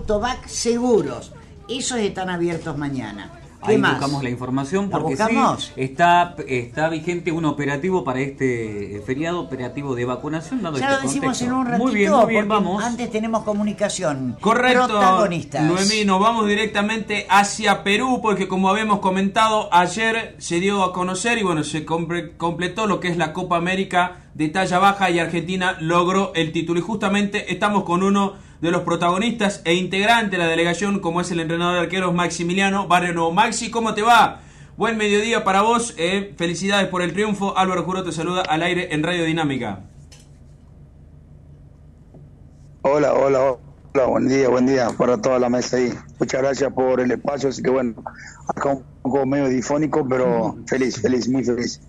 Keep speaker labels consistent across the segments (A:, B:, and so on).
A: Autobac Seguros. Esos están abiertos mañana. ¿Qué
B: Ahí
A: más?
B: buscamos la información
A: ¿La
B: porque sí, está, está vigente un operativo para este eh, feriado operativo de vacunación. dado
A: Ya
B: este
A: lo decimos
B: contexto.
A: en un ratito,
B: Muy bien, muy bien,
A: porque
B: vamos.
A: antes tenemos comunicación.
C: Correcto,
A: Protagonistas.
C: Noemí, nos vamos directamente hacia Perú porque como habíamos comentado ayer se dio a conocer y bueno, se completó lo que es la Copa América de talla baja y Argentina logró el título y justamente estamos con uno de los protagonistas e integrante de la delegación como es el entrenador de arqueros Maximiliano Barrio Nuevo. Maxi, ¿cómo te va? Buen mediodía para vos, eh, felicidades por el triunfo. Álvaro Juro te saluda al aire en Radio Dinámica.
D: Hola, hola, hola, buen día, buen día para toda la mesa ahí. Muchas gracias por el espacio, así que bueno, acá un poco medio difónico, pero feliz, feliz, muy feliz.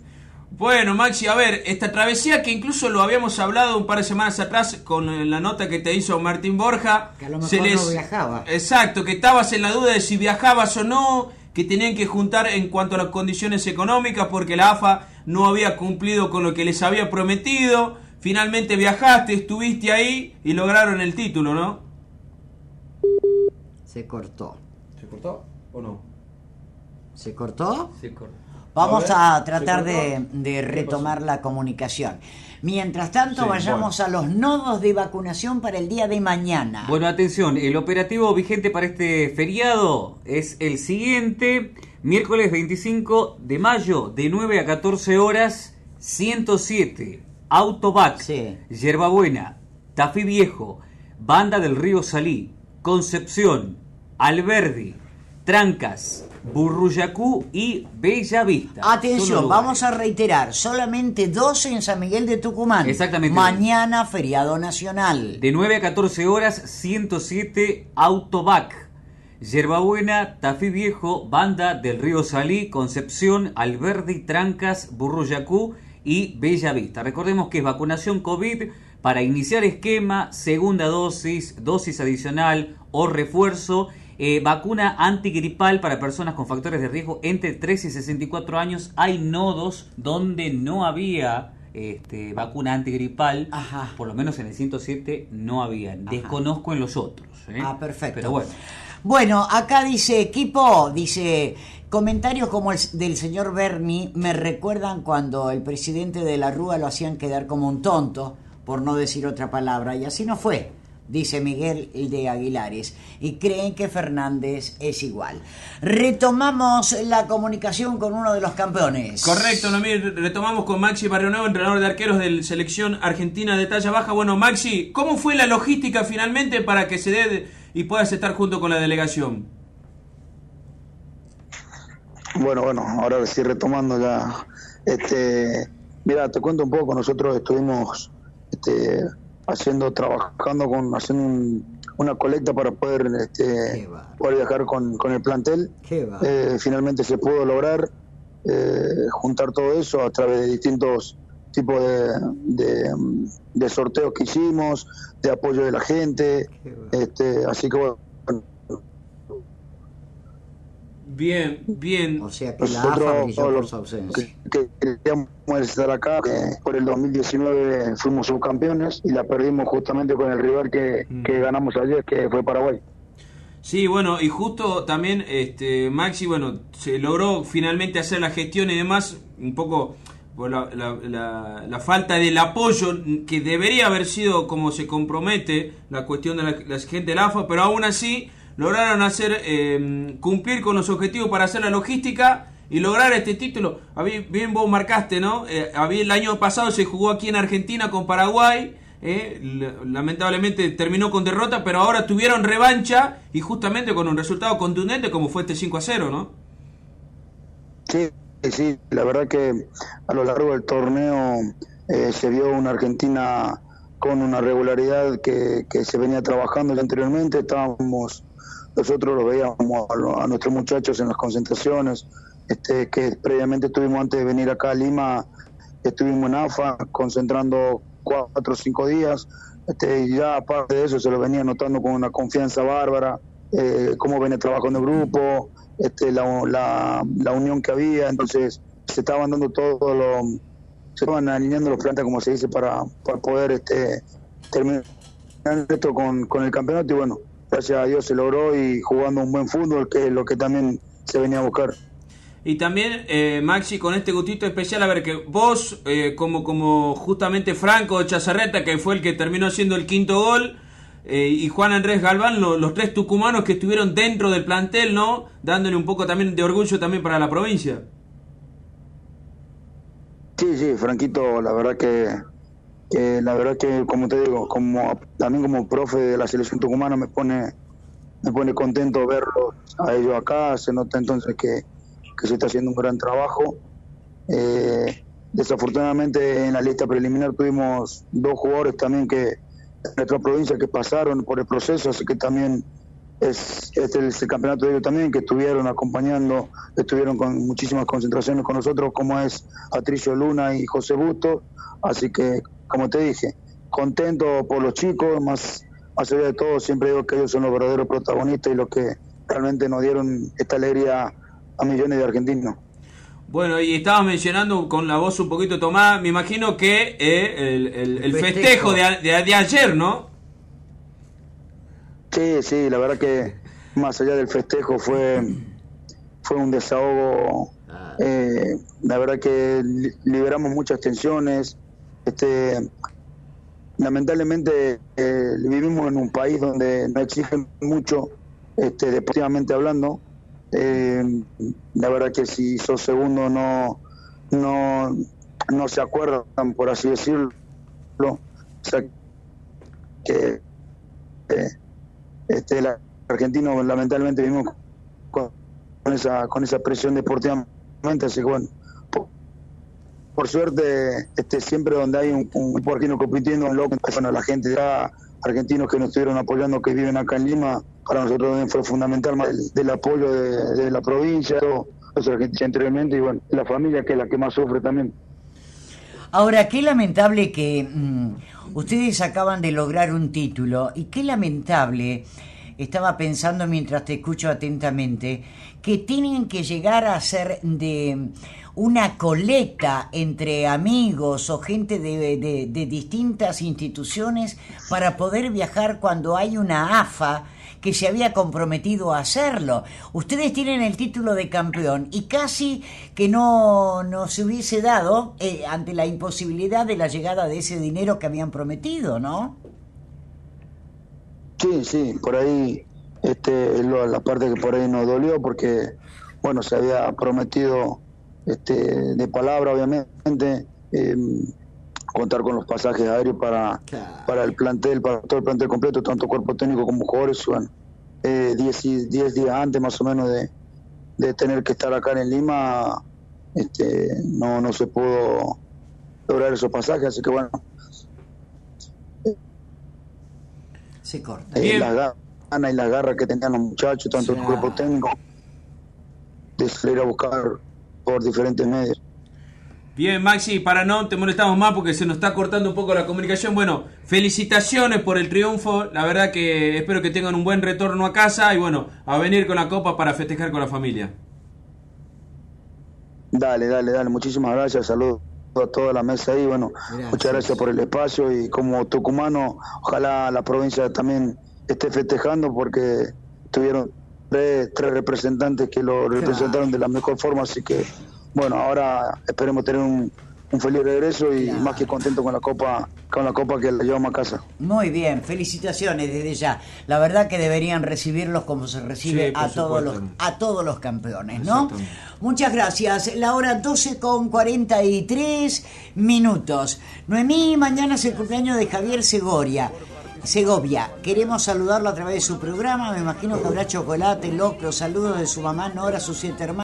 C: Bueno, Maxi, a ver, esta travesía que incluso lo habíamos hablado un par de semanas atrás con eh, la nota que te hizo Martín Borja.
A: Que a lo mejor no viajaba.
C: Exacto, que estabas en la duda de si viajabas o no, que tenían que juntar en cuanto a las condiciones económicas porque la AFA no había cumplido con lo que les había prometido. Finalmente viajaste, estuviste ahí y lograron el título, ¿no?
A: Se cortó.
C: ¿Se cortó o no?
A: ¿Se cortó?
B: Se corta.
A: Vamos
C: A
A: tratar
C: ¿se
A: de, retomar la comunicación. Mientras tanto,
C: Sí,
A: vayamos a los nodos de vacunación para el día de mañana.
B: Bueno, atención, el operativo vigente para este feriado es el siguiente, miércoles 25 de mayo, de 9 a 14 horas, 107, Autobac,
A: Sí.
B: Yerbabuena, Tafí Viejo, Banda del Río Salí, Concepción, Alberdi, Trancas, Burruyacú y Bella Vista.
A: Atención, vamos a reiterar, solamente 12 en San Miguel de Tucumán.
B: Exactamente.
A: Mañana, feriado nacional.
B: De 9 a 14 horas, 107 Autobac. Yerbabuena, Tafí Viejo, Banda del Río Salí, Concepción, Alberdi, Trancas, Burruyacú y Bella Vista. Recordemos que es vacunación COVID para iniciar esquema, segunda dosis, dosis adicional o refuerzo. Eh, vacuna antigripal para personas con factores de riesgo entre 3 y 64 años. Hay nodos donde no había este, vacuna antigripal.
A: Ajá.
B: Por lo menos en el 107 no había. Desconozco en los otros. ¿eh?
A: Ah, perfecto.
B: Pero bueno.
A: Bueno, acá dice equipo, dice comentarios como el del señor Berni me recuerdan cuando el presidente de la Rúa lo hacían quedar como un tonto, por no decir otra palabra, y así no fue, dice Miguel de Aguilares, y creen que Fernández es igual. Retomamos la comunicación con uno de los campeones.
C: Correcto, Noemí, retomamos con Maxi Barrio Nuevo, entrenador de arqueros de selección argentina de talla baja. Bueno, Maxi, ¿cómo fue la logística finalmente para que se dé y puedas estar junto con la delegación?
D: Bueno, bueno, ahora sí retomando ya, este, mira, te cuento un poco, nosotros estuvimos, este, haciendo, trabajando con, haciendo un- una colecta para poder, este, poder viajar con, con el plantel. Eh, finalmente se pudo lograr eh, juntar todo eso a través de distintos tipos de, de, de sorteos que hicimos, de apoyo de la gente. Este, así que bueno,
C: Bien, bien.
A: o sea que la
D: nosotros
A: AFA brilló por
D: los
A: su ausencia.
D: que, que queríamos estar acá, que por el 2019 fuimos subcampeones y la perdimos justamente con el rival que, que ganamos ayer, que fue Paraguay.
C: Sí, bueno, y justo también, este, Maxi, bueno, se logró finalmente hacer la gestión y demás, un poco por la, la- la- la falta del apoyo que debería haber sido como se compromete la cuestión de la, la gente del AFA, pero aún así lograron hacer eh, cumplir con los objetivos para hacer la logística y lograr este título. Bien vos marcaste, ¿no? Eh, el año pasado se jugó aquí en Argentina con Paraguay. eh, lamentablemente terminó con derrota, pero ahora tuvieron revancha y justamente con un resultado contundente como fue este 5 a 0, ¿no?
D: Sí, sí, la verdad que a lo largo del torneo eh, se vio una Argentina con una regularidad que, que se venía trabajando anteriormente. Estábamos, nosotros lo veíamos a, a nuestros muchachos en las concentraciones, este, que previamente estuvimos antes de venir acá a Lima, estuvimos en AFA concentrando cuatro o cinco días. Este, y ya aparte de eso se lo venía notando con una confianza bárbara, eh, cómo venía trabajando el grupo, este, la, la, la unión que había, entonces se estaban dando todo lo, se estaban alineando los planetas como se dice para, para poder este, terminar esto con, con el campeonato y bueno, gracias a Dios se logró y jugando un buen fútbol, que es lo que también se venía a buscar.
C: Y también, eh, Maxi, con este gustito especial, a ver, que vos, eh, como, como justamente Franco Chazarreta, que fue el que terminó haciendo el quinto gol, eh, y Juan Andrés Galván, los tres tucumanos que estuvieron dentro del plantel, ¿no? Dándole un poco también de orgullo también para la provincia.
D: Sí, sí, Franquito, la verdad que, la verdad que, como te digo, como también como profe de la selección tucumana me pone, me pone contento verlos a ellos acá, se nota entonces que que se está haciendo un gran trabajo. Eh, desafortunadamente en la lista preliminar tuvimos dos jugadores también que en nuestra provincia que pasaron por el proceso, así que también es, este es el campeonato de ellos también, que estuvieron acompañando, estuvieron con muchísimas concentraciones con nosotros, como es Patricio Luna y José Busto, así que, como te dije, contento por los chicos, más, más allá de todo, siempre digo que ellos son los verdaderos protagonistas y los que realmente nos dieron esta alegría a millones de argentinos.
C: Bueno, y estaba mencionando con la voz un poquito tomada, me imagino que eh, el, festejo, de, ayer, ¿no?
D: Sí, sí, la verdad que más allá del festejo fue, fue un desahogo. Ah. Eh, la verdad que liberamos muchas tensiones. Este, lamentablemente eh, vivimos en un país donde no exigen mucho, este, deportivamente hablando eh, la verdad que si sos segundo no, no, no se acuerdan, por así decirlo. O sea, que eh, este, el argentino lamentablemente vivimos con, esa, con esa presión deportivamente, así que bueno, por, suerte, este, siempre donde hay un, un argentino compitiendo, bueno, la gente ya, argentinos que nos estuvieron apoyando, que viven acá en Lima, para nosotros también fue fundamental del, apoyo de, la provincia, los argentinos anteriormente, y bueno, la familia que es la que más sufre también.
A: Ahora, qué lamentable que mm, ustedes acaban de lograr un título y qué lamentable, estaba pensando mientras te escucho atentamente, que tienen que llegar a ser de una colecta entre amigos o gente de, de distintas instituciones para poder viajar cuando hay una AFA que se había comprometido a hacerlo. Ustedes tienen el título de campeón y casi que no, no se hubiese dado eh, ante la imposibilidad de la llegada de ese dinero que habían prometido, ¿no?
D: Sí, sí, por ahí este, es la parte que por ahí nos dolió porque, bueno, se había prometido este, de palabra, obviamente, em, contar con los pasajes aéreos para, para el plantel, para todo el plantel completo, tanto cuerpo técnico como jugadores, bueno, 10 eh, días antes más o menos de, de, tener que estar acá en Lima, este, no, no se pudo lograr esos pasajes, así que bueno.
A: Se corta.
D: Eh, la gana y la garra que tenían los muchachos, tanto el cuerpo técnico, de salir a buscar por diferentes medios.
C: Bien, Maxi, para no te molestamos más porque se nos está cortando un poco la comunicación. Bueno, felicitaciones por el triunfo. La verdad que espero que tengan un buen retorno a casa y bueno, a venir con la copa para festejar con la familia.
D: Dale, dale, dale. Muchísimas gracias. Saludos a toda la mesa ahí. Bueno, muchas gracias por el espacio y como tucumano, ojalá la provincia también esté festejando porque tuvieron tres, tres representantes que lo representaron de la mejor forma, así que bueno, ahora esperemos tener un, feliz regreso y más que contento con la copa con la copa que la llevamos a casa.
A: Muy bien, felicitaciones desde ya. La verdad que deberían recibirlos como se recibe a todos los a todos los campeones, ¿no? Muchas gracias. La hora 12 con 43 minutos. Noemí, mañana es el cumpleaños de Javier Segovia. Segovia, queremos saludarlo a través de su programa. Me imagino que habrá chocolate, locro, saludos de su mamá Nora, sus siete hermanos.